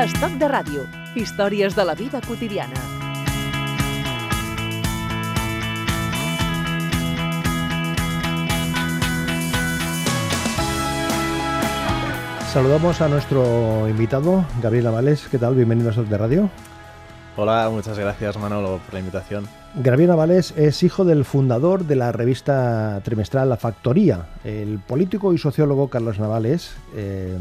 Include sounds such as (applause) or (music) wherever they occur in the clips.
Estoc de ràdio. Històries de la vida quotidiana. Saludamos a nuestro invitado, Gabriel Avales. ¿Qué tal? Bienvenido a Estoc de Radio. Hola, muchas gracias Manolo por la invitación. Gabriel Navales es hijo del fundador de la revista trimestral La Factoría. El político y sociólogo Carlos Navales eh,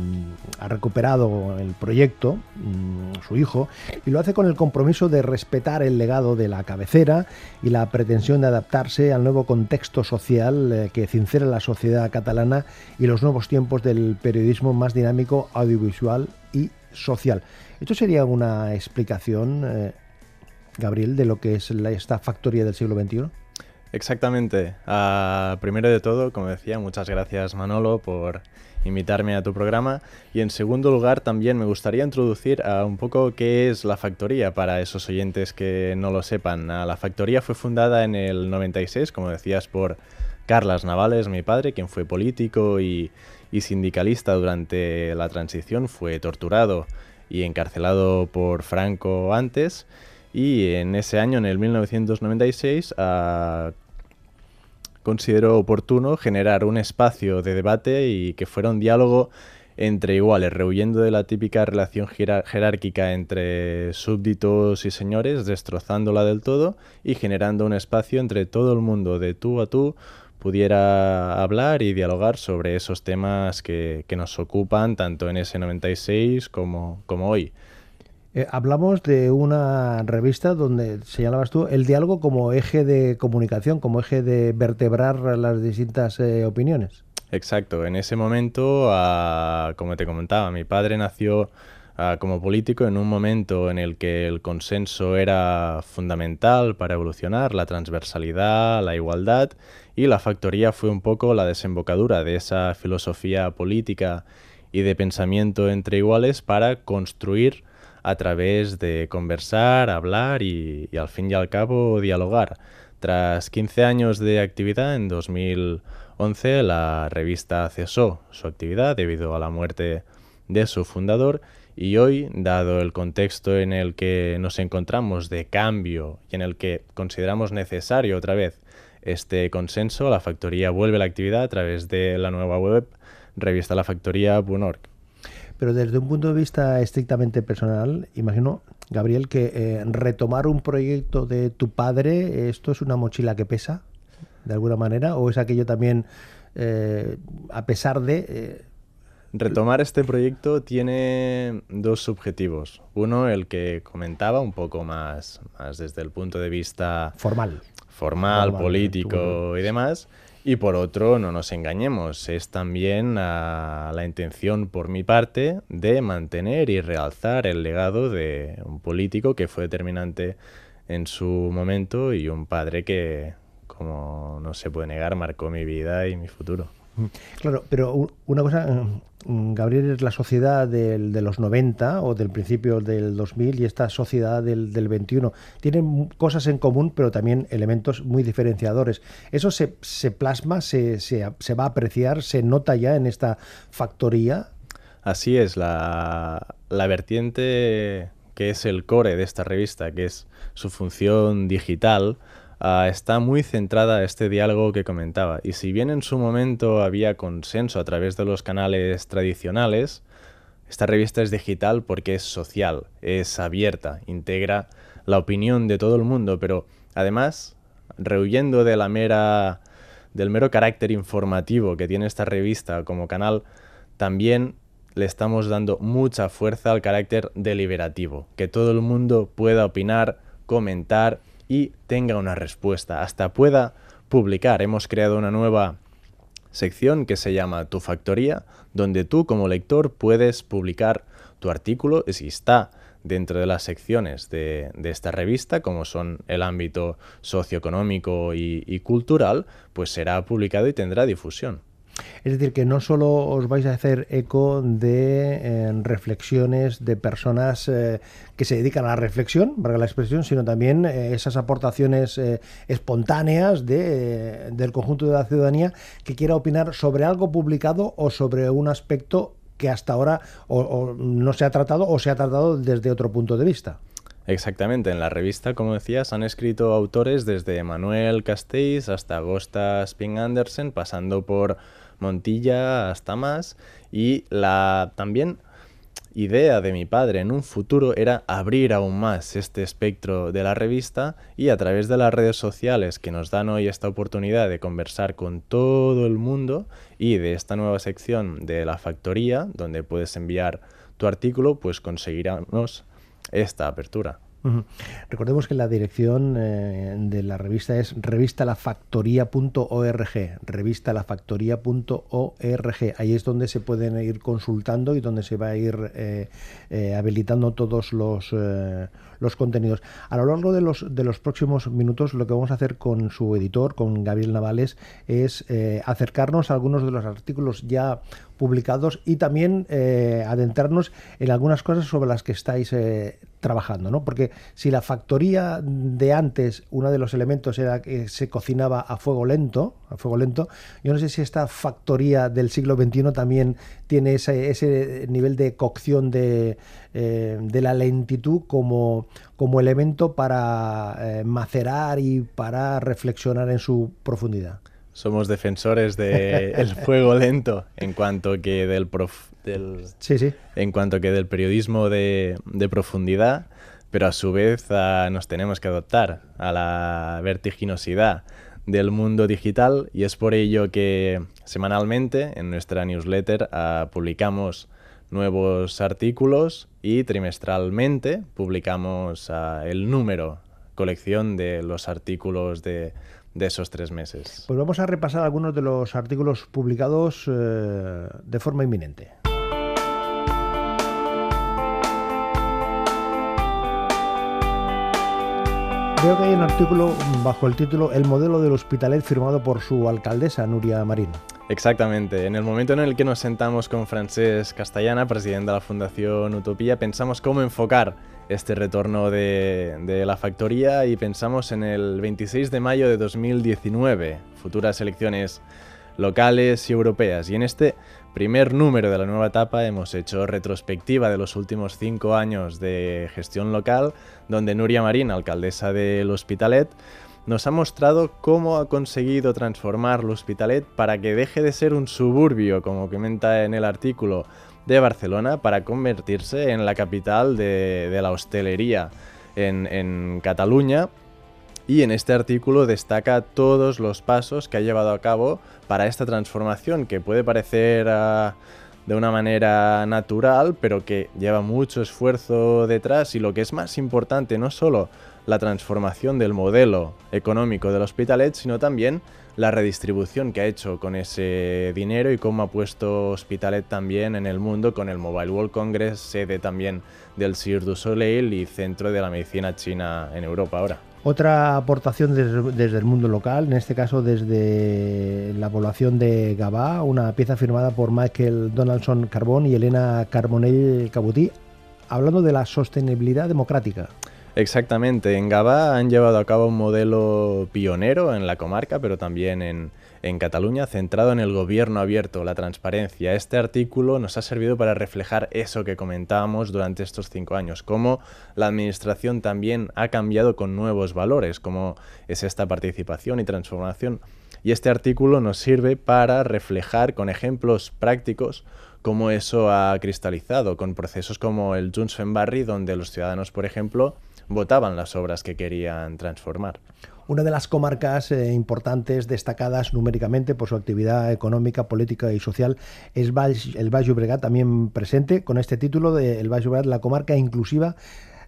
ha recuperado el proyecto, mm, su hijo, y lo hace con el compromiso de respetar el legado de la cabecera y la pretensión de adaptarse al nuevo contexto social eh, que cincera la sociedad catalana y los nuevos tiempos del periodismo más dinámico, audiovisual y social. ¿Esto sería una explicación, eh, Gabriel, de lo que es esta factoría del siglo XXI? Exactamente. Uh, primero de todo, como decía, muchas gracias Manolo por invitarme a tu programa. Y en segundo lugar, también me gustaría introducir un poco qué es la factoría para esos oyentes que no lo sepan. Uh, la factoría fue fundada en el 96, como decías, por Carlas Navales, mi padre, quien fue político y, y sindicalista durante la transición, fue torturado y encarcelado por Franco antes. Y en ese año, en el 1996, uh, consideró oportuno generar un espacio de debate y que fuera un diálogo entre iguales, rehuyendo de la típica relación jerárquica entre súbditos y señores, destrozándola del todo y generando un espacio entre todo el mundo, de tú a tú, pudiera hablar y dialogar sobre esos temas que, que nos ocupan tanto en ese 96 como, como hoy. Eh, hablamos de una revista donde señalabas tú el diálogo como eje de comunicación, como eje de vertebrar las distintas eh, opiniones. Exacto, en ese momento, uh, como te comentaba, mi padre nació como político en un momento en el que el consenso era fundamental para evolucionar, la transversalidad, la igualdad, y la factoría fue un poco la desembocadura de esa filosofía política y de pensamiento entre iguales para construir a través de conversar, hablar y, y, al fin y al cabo dialogar. Tras 15 años de actividad, en 2011 la revista cesó su actividad debido a la muerte de su fundador y hoy, dado el contexto en el que nos encontramos de cambio y en el que consideramos necesario otra vez este consenso, la factoría vuelve a la actividad a través de la nueva web revista La Factoría.org. Pero desde un punto de vista estrictamente personal, imagino, Gabriel, que eh, retomar un proyecto de tu padre, ¿esto es una mochila que pesa, de alguna manera? ¿O es aquello también, eh, a pesar de... Eh... Retomar este proyecto tiene dos objetivos. Uno, el que comentaba, un poco más, más desde el punto de vista... Formal formal, formal político y demás. Y por otro, no nos engañemos, es también la intención por mi parte de mantener y realzar el legado de un político que fue determinante en su momento y un padre que, como no se puede negar, marcó mi vida y mi futuro. Claro, pero una cosa, mm, Gabriel, es la sociedad del, de los 90 o del principio del 2000 y esta sociedad del, del 21. Tienen cosas en común, pero también elementos muy diferenciadores. ¿Eso se, se plasma, se, se, se, va a apreciar, se nota ya en esta factoría? Así es, la, la vertiente que es el core de esta revista, que es su función digital, uh, está muy centrada este diálogo que comentaba. Y si bien en su momento había consenso a través de los canales tradicionales, esta revista es digital porque es social, es abierta, integra la opinión de todo el mundo, pero además, rehuyendo de la mera, del mero carácter informativo que tiene esta revista como canal, también le estamos dando mucha fuerza al carácter deliberativo, que todo el mundo pueda opinar, comentar y tenga una respuesta, hasta pueda publicar. Hemos creado una nueva sección que se llama Tu Factoría, donde tú como lector puedes publicar tu artículo si está dentro de las secciones de, esta revista, como son el ámbito socioeconómico y, y cultural, pues será publicado y tendrá difusión. Es decir, que no solo os vais a hacer eco de eh, reflexiones de personas eh, que se dedican a la reflexión, para la expresión, sino también eh, esas aportaciones espontáneas de, del conjunto de la ciudadanía que quiera opinar sobre algo publicado o sobre un aspecto que hasta ahora no se ha tratado o se ha tratado desde otro punto de vista. Exactamente, en la revista, como decías, han escrito autores desde Manuel Castells hasta Agosta Sping Andersen, pasando por Montilla hasta más, y la también idea de mi padre en un futuro era abrir aún más este espectro de la revista y a través de las redes sociales que nos dan hoy esta oportunidad de conversar con todo el mundo y de esta nueva sección de la factoría donde puedes enviar tu artículo, pues conseguiremos esta apertura. Recordemos que la dirección eh, de la revista es revistalafactoría.org, revistalafactoría.org. Ahí es donde se pueden ir consultando y donde se va a ir eh, eh, habilitando todos los, los contenidos. A lo largo de los, de los próximos minutos lo que vamos a hacer con su editor, con Gabriel Navales, es acercarnos a algunos de los artículos ya publicados y también eh, adentrarnos en algunas cosas sobre las que estáis eh, trabajando, ¿no? Porque si la factoría de antes, uno de los elementos era que se cocinaba a fuego lento, a fuego lento, yo no sé si esta factoría del siglo XXI también tiene ese, ese nivel de cocción de, eh, de la lentitud como, como elemento para macerar y para reflexionar en su profundidad somos defensores del (laughs) fuego lento en cuanto que del, del en cuanto que del periodismo de, profundidad, pero a su vez nos tenemos que adoptar a la vertiginosidad del mundo digital y es por ello que semanalmente en nuestra newsletter ah, publicamos nuevos artículos y trimestralmente publicamos ah, el número, colección de los artículos de de esos tres meses. Pues vamos a repasar algunos de los artículos publicados eh, de forma inminente. Veo que hay un artículo bajo el título El modelo del Hospitalet firmado por su alcaldesa, Nuria Marín. Exactamente. En el momento en el que nos sentamos con Francesc Castellana, presidente de la Fundación Utopía, pensamos cómo enfocar este retorno de, la factoría y pensamos en el 26 de mayo de 2019, futuras elecciones locales y europeas. Y en este primer número de la nueva etapa hemos hecho retrospectiva de los últimos cinco años de gestión local, donde Nuria Marín, alcaldesa del Hospitalet, nos ha mostrado cómo ha conseguido transformar el Hospitalet para que deje de ser un suburbio, como comenta en el artículo, de Barcelona para convertirse en la capital de, la hostelería en, Cataluña. Y en este artículo destaca todos los pasos que ha llevado a cabo para esta transformación, que puede parecer ah, de una manera natural, pero que lleva mucho esfuerzo detrás. Y lo que es más importante, no solo la transformación del modelo económico del Hospitalet, sino también la redistribución que ha hecho con ese dinero y cómo ha puesto Hospitalet también en el mundo con el Mobile World Congress, sede también del Cirque du Soleil y centro de la medicina china en Europa ahora. Otra aportación desde, el mundo local, en este caso desde la población de Gabá, una pieza firmada por Michael Donaldson Carbón y Elena Carbonell Cabutí, hablando de la sostenibilidad democrática. Exactamente, en Gabá han llevado a cabo un modelo pionero en la comarca, pero también en, Cataluña, centrado en el gobierno abierto, la transparencia. Este artículo nos ha servido para reflejar eso que comentábamos durante estos cinco años, cómo la administración también ha cambiado con nuevos valores, cómo es esta participación y transformación. Y este artículo nos sirve para reflejar con ejemplos prácticos cómo eso ha cristalizado, con procesos como el Junts Barry, donde los ciudadanos, por ejemplo, votaban las obras que querían transformar. Una de las comarcas eh, importantes, destacadas numéricamente por su actividad económica, política y social, es el Valle Llobregat, también presente con este título de El Valle Llobregat, la comarca inclusiva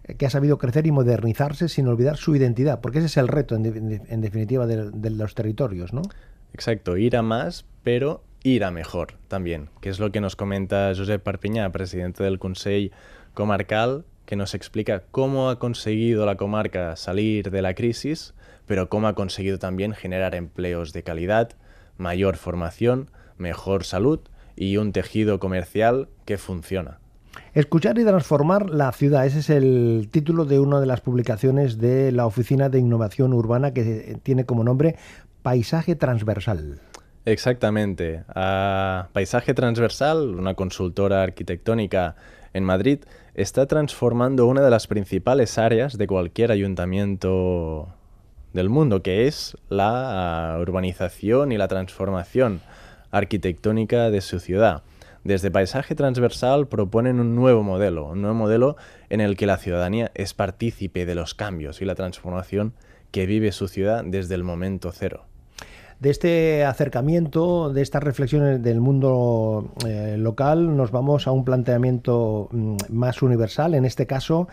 eh, que ha sabido crecer y modernizarse sin olvidar su identidad, porque ese es el reto, en, definitiva, de, los territorios, ¿no? Exacto, ir a más, pero ir a mejor también, que es lo que nos comenta Josep Parpiñá, presidente del Consejo Comarcal, que nos explica cómo ha conseguido la comarca salir de la crisis, pero cómo ha conseguido también generar empleos de calidad, mayor formación, mejor salud y un tejido comercial que funciona. Escuchar y transformar la ciudad, ese es el título de una de las publicaciones de la Oficina de Innovación Urbana que tiene como nombre Paisaje Transversal. Exactamente. Paisaje Transversal, una consultora arquitectónica en Madrid, está transformando una de las principales áreas de cualquier ayuntamiento del mundo, que es la urbanización y la transformación arquitectónica de su ciudad. Desde Paisaje Transversal proponen un nuevo modelo, un nuevo modelo en el que la ciudadanía es partícipe de los cambios y la transformación que vive su ciudad desde el momento cero. De este acercamiento, de estas reflexiones del mundo eh, local, nos vamos a un planteamiento mm, más universal. En este caso,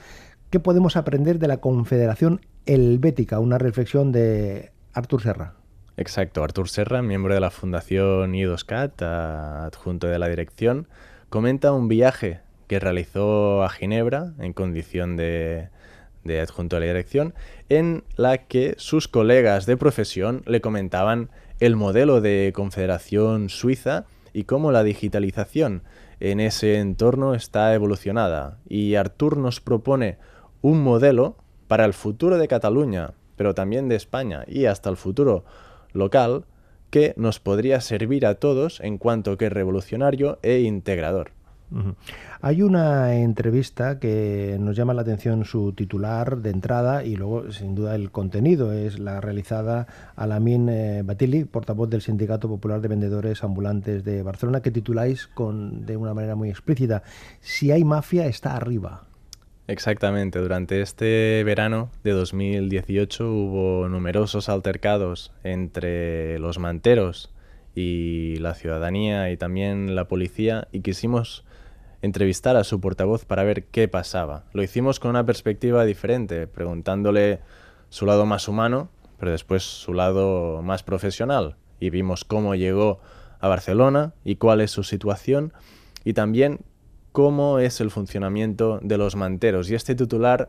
¿qué podemos aprender de la Confederación Helvética? Una reflexión de Artur Serra. Exacto, Artur Serra, miembro de la Fundación IDOSCAT, adjunto de la dirección, comenta un viaje que realizó a Ginebra en condición de, de adjunto de la dirección, en la que sus colegas de profesión le comentaban el modelo de confederación suiza y cómo la digitalización en ese entorno está evolucionada. Y Artur nos propone un modelo para el futuro de Cataluña, pero también de España y hasta el futuro local, que nos podría servir a todos en cuanto que revolucionario e integrador. Hay una entrevista que nos llama la atención su titular de entrada y luego, sin duda, el contenido. Es la realizada a Lamin eh, Batili, portavoz del Sindicato Popular de Vendedores Ambulantes de Barcelona, que tituláis con, de una manera muy explícita, Si hay mafia, está arriba. Exactamente, durante este verano de 2018 hubo numerosos altercados entre los manteros y la ciudadanía y también la policía y quisimos entrevistar a su portavoz para ver qué pasaba. Lo hicimos con una perspectiva diferente, preguntándole su lado más humano, pero después su lado más profesional. Y vimos cómo llegó a Barcelona y cuál es su situación y también cómo es el funcionamiento de los manteros. Y este titular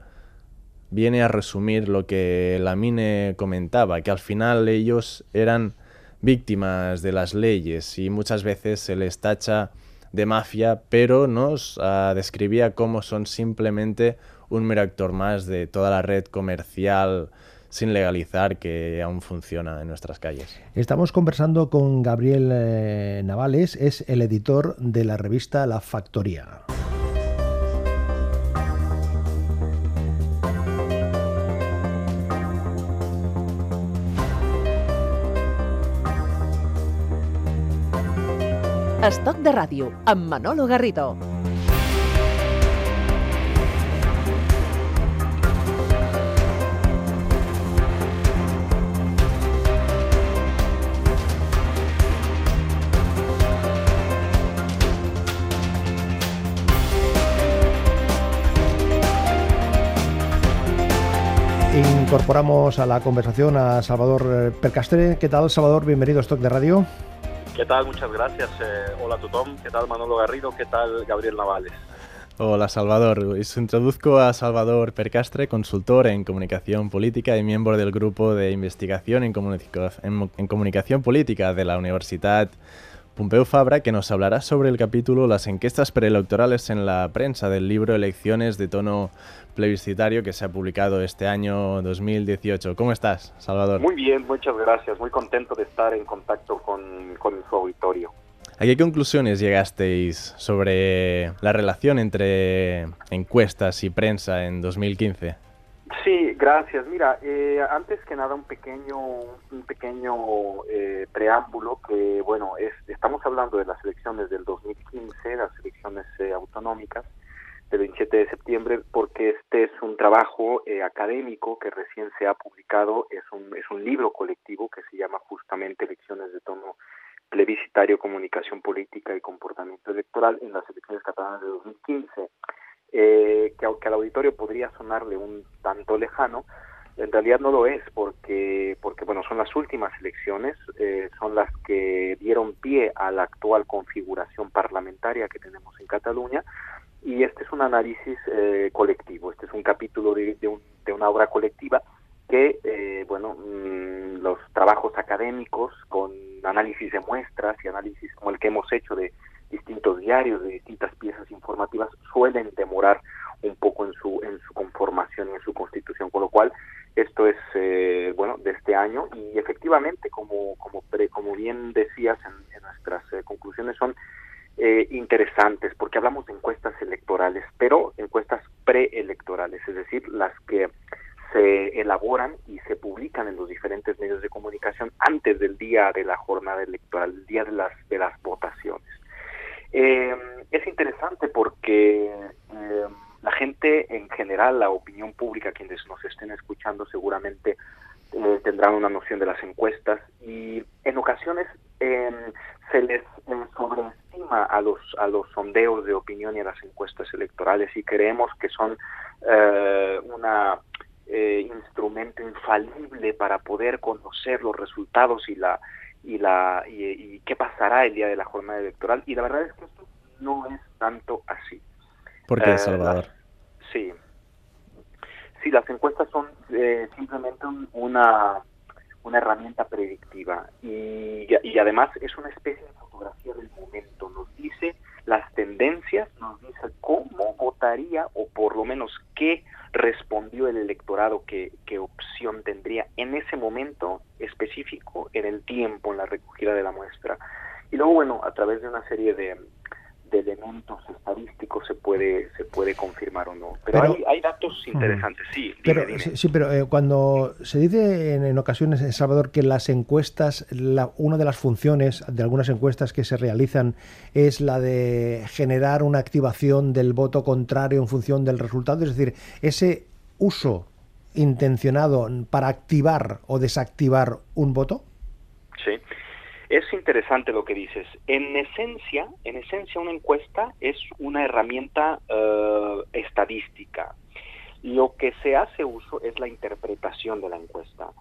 viene a resumir lo que la Mine comentaba, que al final ellos eran víctimas de las leyes y muchas veces se les tacha de mafia, pero nos uh, describía cómo son simplemente un mero actor más de toda la red comercial sin legalizar que aún funciona en nuestras calles. Estamos conversando con Gabriel eh, Navales, es el editor de la revista La Factoría. Estoc de ràdio, amb Manolo Garrido. Incorporamos a la conversación a Salvador Percastre. ¿Qué tal, Salvador? Bienvenido a Stock de Radio. ¿Qué tal? Muchas gracias. Eh, hola Tutón. ¿Qué tal Manolo Garrido? ¿Qué tal Gabriel Navales? Hola Salvador, os introduzco a Salvador Percastre, consultor en comunicación política y miembro del grupo de investigación en, en comunicación política de la Universidad Pompeu Fabra, que nos hablará sobre el capítulo Las encuestas preelectorales en la prensa del libro Elecciones de tono plebiscitario que se ha publicado este año 2018. ¿Cómo estás, Salvador? Muy bien, muchas gracias. Muy contento de estar en contacto con, con su auditorio. ¿A qué conclusiones llegasteis sobre la relación entre encuestas y prensa en 2015? Sí, gracias. Mira, eh, antes que nada un pequeño, un pequeño eh, preámbulo que, bueno, es, estamos hablando de las elecciones del 2015, las elecciones eh, autonómicas del 27 de septiembre, porque este es un trabajo académico que recién se ha publicado, es un, es un libro colectivo que se llama justamente Elecciones de tono plebiscitario, comunicación política y comportamiento electoral en las elecciones catalanas de 2015 eh, que aunque al auditorio podría sonarle un tanto lejano, en realidad no lo es porque, porque bueno, son las últimas elecciones, eh, son las que dieron pie a la actual configuración parlamentaria que tenemos en Cataluña y este es un análisis eh, colectivo, este es un capítulo de, de, un, de una obra colectiva que, eh, bueno, mmm, los trabajos académicos con análisis de muestras y análisis como el que hemos hecho de distintos diarios, de distintas piezas informativas, suelen demorar un poco en su, en su conformación y en su constitución, con lo cual esto es, eh, bueno, de este año y efectivamente, como, como, pre, como bien decías, comunicaciones son eh, interesantes porque hablamos de encuestas electorales, pero encuestas preelectorales, es decir, las que se elaboran y se publican en los diferentes medios de comunicación antes del día de la jornada electoral, el día de las de las votaciones. Eh, es interesante porque eh, la gente en general, la opinión pública, quienes nos estén escuchando seguramente eh, tendrán una noción de las encuestas y en ocasiones em, se les sobreestima a los a los sondeos de opinión y a las encuestas electorales y creemos que son un instrumento infalible para poder conocer los resultados y la y la y, qué pasará el día de la jornada electoral y la verdad es que esto no es tanto así. ¿Por qué, eh, Salvador? sí. Sí, las encuestas son eh, simplemente una, una herramienta predictiva y, y además es una especie de fotografía del momento. Nos dice las tendencias, nos dice cómo votaría o por lo menos qué respondió el electorado, qué, qué opción tendría en ese momento específico, en el tiempo, en la recogida de la muestra. Y luego, bueno, a través de una serie de, de elementos estadísticos se puede se puede confirmar o no. Pero, hay, hay, datos interesantes, sí. pero, Sí, pero eh, cuando se dice en, ocasiones, en Salvador, que las encuestas, la, una de las funciones de algunas encuestas que se realizan es la de generar una activación del voto contrario en función del resultado, es decir, ese uso intencionado para activar o desactivar un voto. Sí. Es interesante lo que dices. En esencia, en esencia una encuesta es una herramienta uh, estadística. Lo que se hace uso es la interpretación de la encuesta.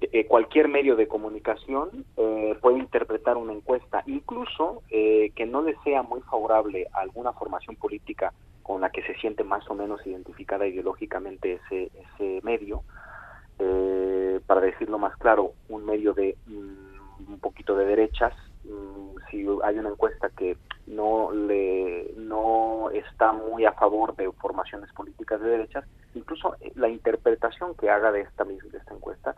Eh, cualquier medio de comunicación eh, puede interpretar una encuesta, incluso eh, que no le sea muy favorable a alguna formación política con la que se siente más o menos identificada ideológicamente ese, medio. para decirlo más claro, un medio de mm, un poquito de derechas, mm, si hay una encuesta que no le no está muy a favor de formaciones políticas de derechas, incluso eh, la interpretación que haga de esta de esta encuesta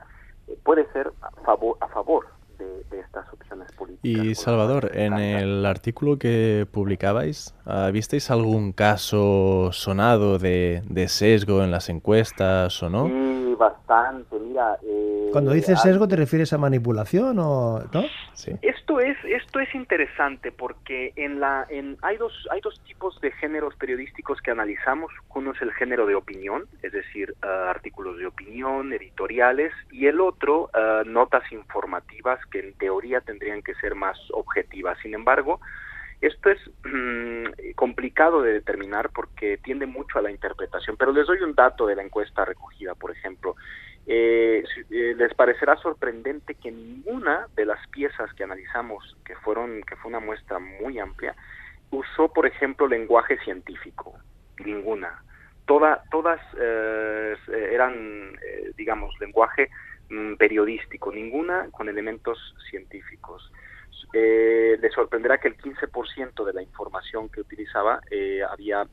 eh, puede ser a favor a favor de, estas opciones políticas. Y Salvador, en el artículo que publicabais, ah, ¿visteis algún caso sonado de, de sesgo en las encuestas o no? Sí, bastante. Mira, eh, cuando dices sesgo, ¿te refieres a manipulación o no? Sí. Esto es esto es interesante porque en la en hay dos hay dos tipos de géneros periodísticos que analizamos. Uno es el género de opinión, es decir, uh, artículos de opinión, editoriales, y el otro uh, notas informativas que en teoría tendrían que ser más objetivas. Sin embargo, esto es mmm, complicado de determinar porque tiende mucho a la interpretación, pero les doy un dato de la encuesta recogida, por ejemplo. Eh, eh, les parecerá sorprendente que ninguna de las piezas que analizamos, que fueron que fue una muestra muy amplia, usó, por ejemplo, lenguaje científico. Ninguna. Toda, todas eh, eran, eh, digamos, lenguaje mm, periodístico, ninguna con elementos científicos. Eh, les sorprenderá que el 15% de la información que utilizaba eh, había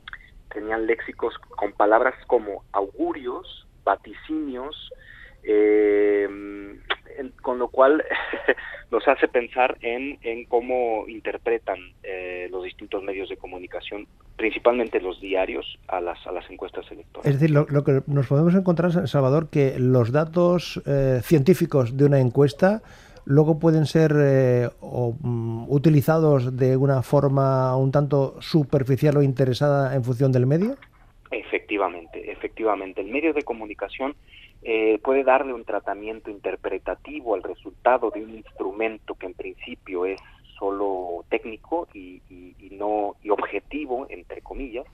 tenían léxicos con palabras como augurios, vaticinios, eh, con lo cual (laughs) nos hace pensar en, en cómo interpretan eh, los distintos medios de comunicación, principalmente los diarios, a las, a las encuestas electorales. Es decir, lo, lo que nos podemos encontrar, Salvador, que los datos eh, científicos de una encuesta luego pueden ser eh, o, um, utilizados de una forma un tanto superficial o interesada en función del medio? Efectivamente, efectivamente. El medio de comunicación eh, puede darle un tratamiento interpretativo al resultado de un instrumento que en principio es solo técnico y, y no y objetivo entre comillas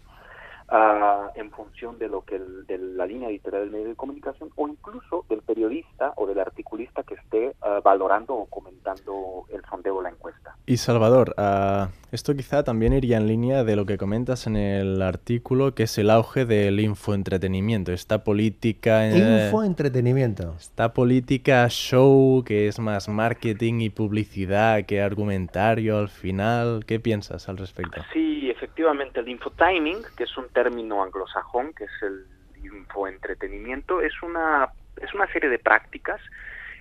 uh, en función de lo que el, de la línea editorial del medio de comunicación o incluso del periodista o del articulista que esté uh, valorando o comentando el sondeo o la encuesta. Y Salvador, uh, esto quizá también iría en línea de lo que comentas en el artículo, que es el auge del infoentretenimiento, esta política... Eh, infoentretenimiento. Esta política show que es más marketing y publicidad que argumentario al final. ¿Qué piensas al respecto? Sí, efectivamente, el infotiming, que es un término anglosajón, que es el infoentretenimiento, es una, es una serie de prácticas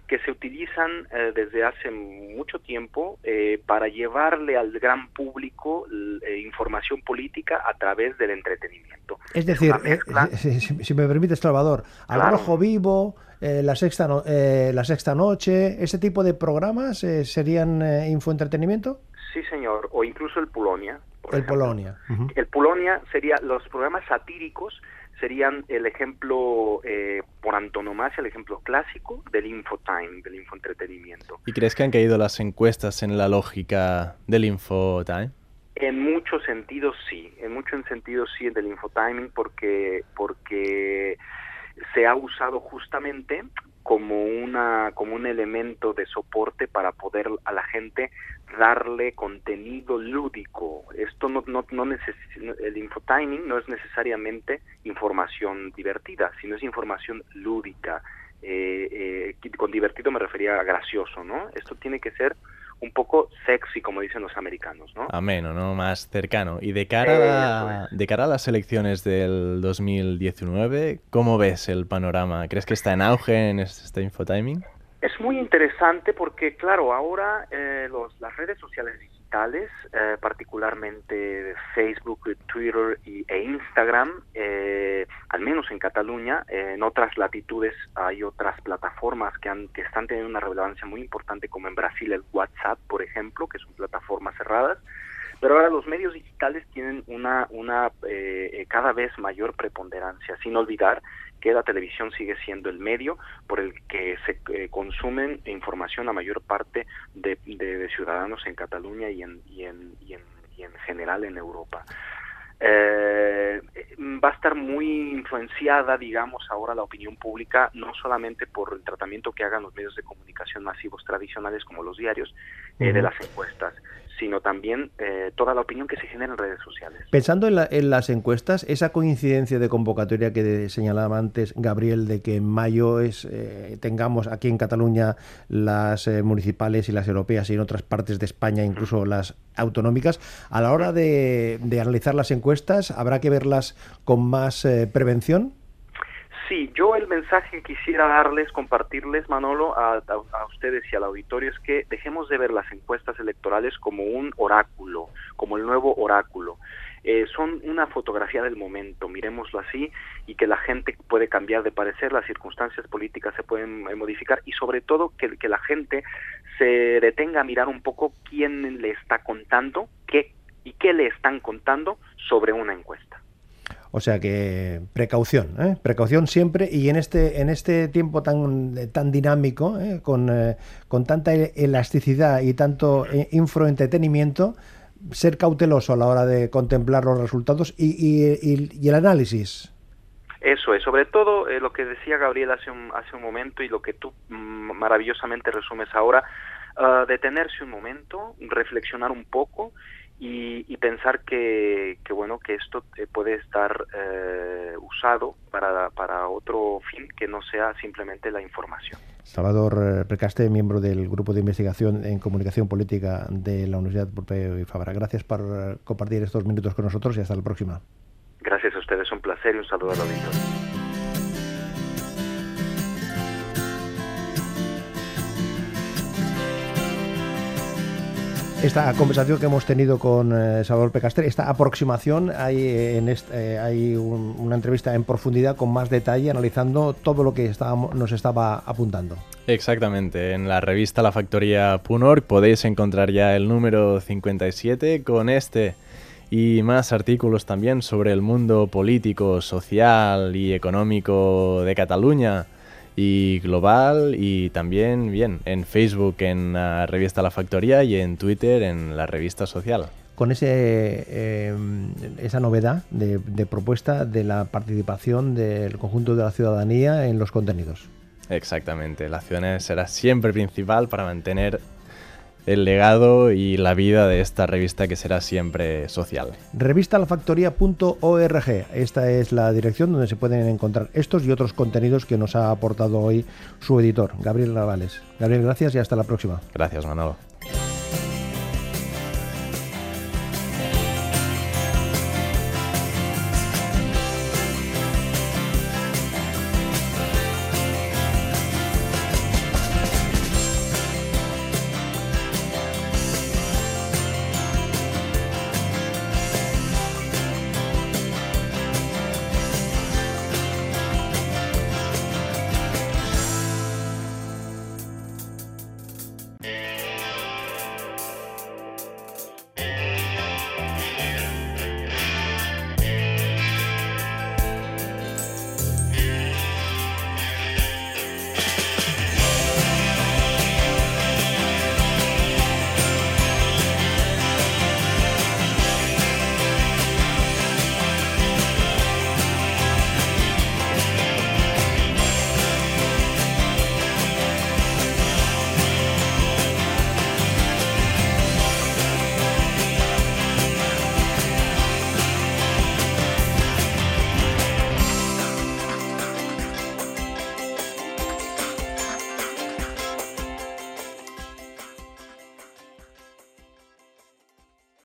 que se utilizan eh, desde hace mucho tiempo eh, para llevarle al gran público eh, información política a través del entretenimiento. Es decir, si, me permite, Salvador, al rojo vivo, la, sexta la sexta noche, ese tipo de programas serían infoentretenimiento. Sí, señor, o incluso el Polonia. El Polonia. El Polonia sería los programas satíricos serían el ejemplo eh, por antonomasia, el ejemplo clásico del infotime, del infoentretenimiento. ¿Y crees que han caído las encuestas en la lógica del infotime? En muchos sentidos sí, en muchos sentidos sí del infotiming porque porque se ha usado justamente como una como un elemento de soporte para poder a la gente darle contenido lúdico. Esto no no, no el infotiming no es necesariamente información divertida, sino es información lúdica. Eh, eh, con divertido me refería a gracioso, ¿no? Esto tiene que ser un poco sexy, como dicen los americanos, ¿no? Ameno, ¿no? Más cercano. Y de cara, a de cara a las elecciones del 2019, ¿cómo ves el panorama? ¿Crees que está en auge en este infotiming? Es muy interesante porque, claro, ahora eh, los, las redes sociales eh, particularmente Facebook, Twitter y, e Instagram, eh, al menos en Cataluña. en otras latitudes hay otras plataformas que, han, que están teniendo una relevancia muy importante, como en Brasil el WhatsApp, por ejemplo, que son plataformas cerradas. Pero ahora los medios digitales tienen una, una eh, cada vez mayor preponderancia, sin olvidar que la televisión sigue siendo el medio por el que se eh, consumen información a mayor parte de, ciudadanos en Cataluña y en, y en, y en, y en general en Europa. Eh, va a estar muy influenciada, digamos, ahora la opinión pública, no solamente por el tratamiento que hagan los medios de comunicación masivos tradicionales como los diarios eh, de las encuestas, sino también eh, toda la opinión que se genera en redes sociales. Pensando en, las encuestas, esa coincidencia de convocatoria que señalaba antes Gabriel, de que en mayo es, eh, tengamos aquí en Cataluña las eh, municipales y las europeas y en otras partes de España incluso las autonómicas, a la hora de, de analizar las encuestas, ¿habrá que verlas con más prevención? Sí, yo el mensaje que quisiera darles, compartirles, Manolo, a, ustedes y al auditorio es que dejemos de ver las encuestas electorales como un oráculo, como el nuevo oráculo. Eh, son una fotografía del momento, miremoslo así, y que la gente puede cambiar de parecer, las circunstancias políticas se pueden eh, modificar y sobre todo que, que la gente se detenga a mirar un poco quién le está contando qué y qué le están contando sobre una encuesta. O sea que precaución, ¿eh? precaución siempre y en este en este tiempo tan tan dinámico, ¿eh? con, eh, con tanta elasticidad y tanto infroentretenimiento, ser cauteloso a la hora de contemplar los resultados y, y, el análisis. Eso es, sobre todo lo que decía Gabriel hace un, hace un momento y lo que tú mm, maravillosamente resumes ahora, uh, detenerse un momento, reflexionar un poco y, pensar que, bueno que esto eh, puede estar eh, usado para, para otro fin que no sea simplemente la información. Salvador eh, Precaste, miembro del Grupo de Investigación en Comunicación Política de la Universidad Pompeu y Fabra. Gracias por compartir estos minutos con nosotros y hasta la próxima. Gracias a ustedes, un placer y un saludo a la. Esta conversación que hemos tenido con eh, Salvador Pecaster, esta aproximación, hay, este, hay una entrevista en profundidad con más detalle analizando todo lo que nos estaba apuntando. Exactamente, en la revista La Factoría Punor podéis encontrar ya el número 57 con este y más artículos también sobre el mundo político, social y económico de Cataluña y global y también bien en Facebook en la revista La Factoría y en Twitter en la revista social. Con ese, eh, esa novedad de, de propuesta de la participación del conjunto de la ciudadanía en los contenidos. Exactamente, la ciudadanía será siempre principal para mantener el legado y la vida de esta revista que será siempre social. Revistalafactoría.org. Esta es la dirección donde se pueden encontrar estos y otros contenidos que nos ha aportado hoy su editor, Gabriel Navales. Gabriel, gracias y hasta la próxima. Gracias, Manolo.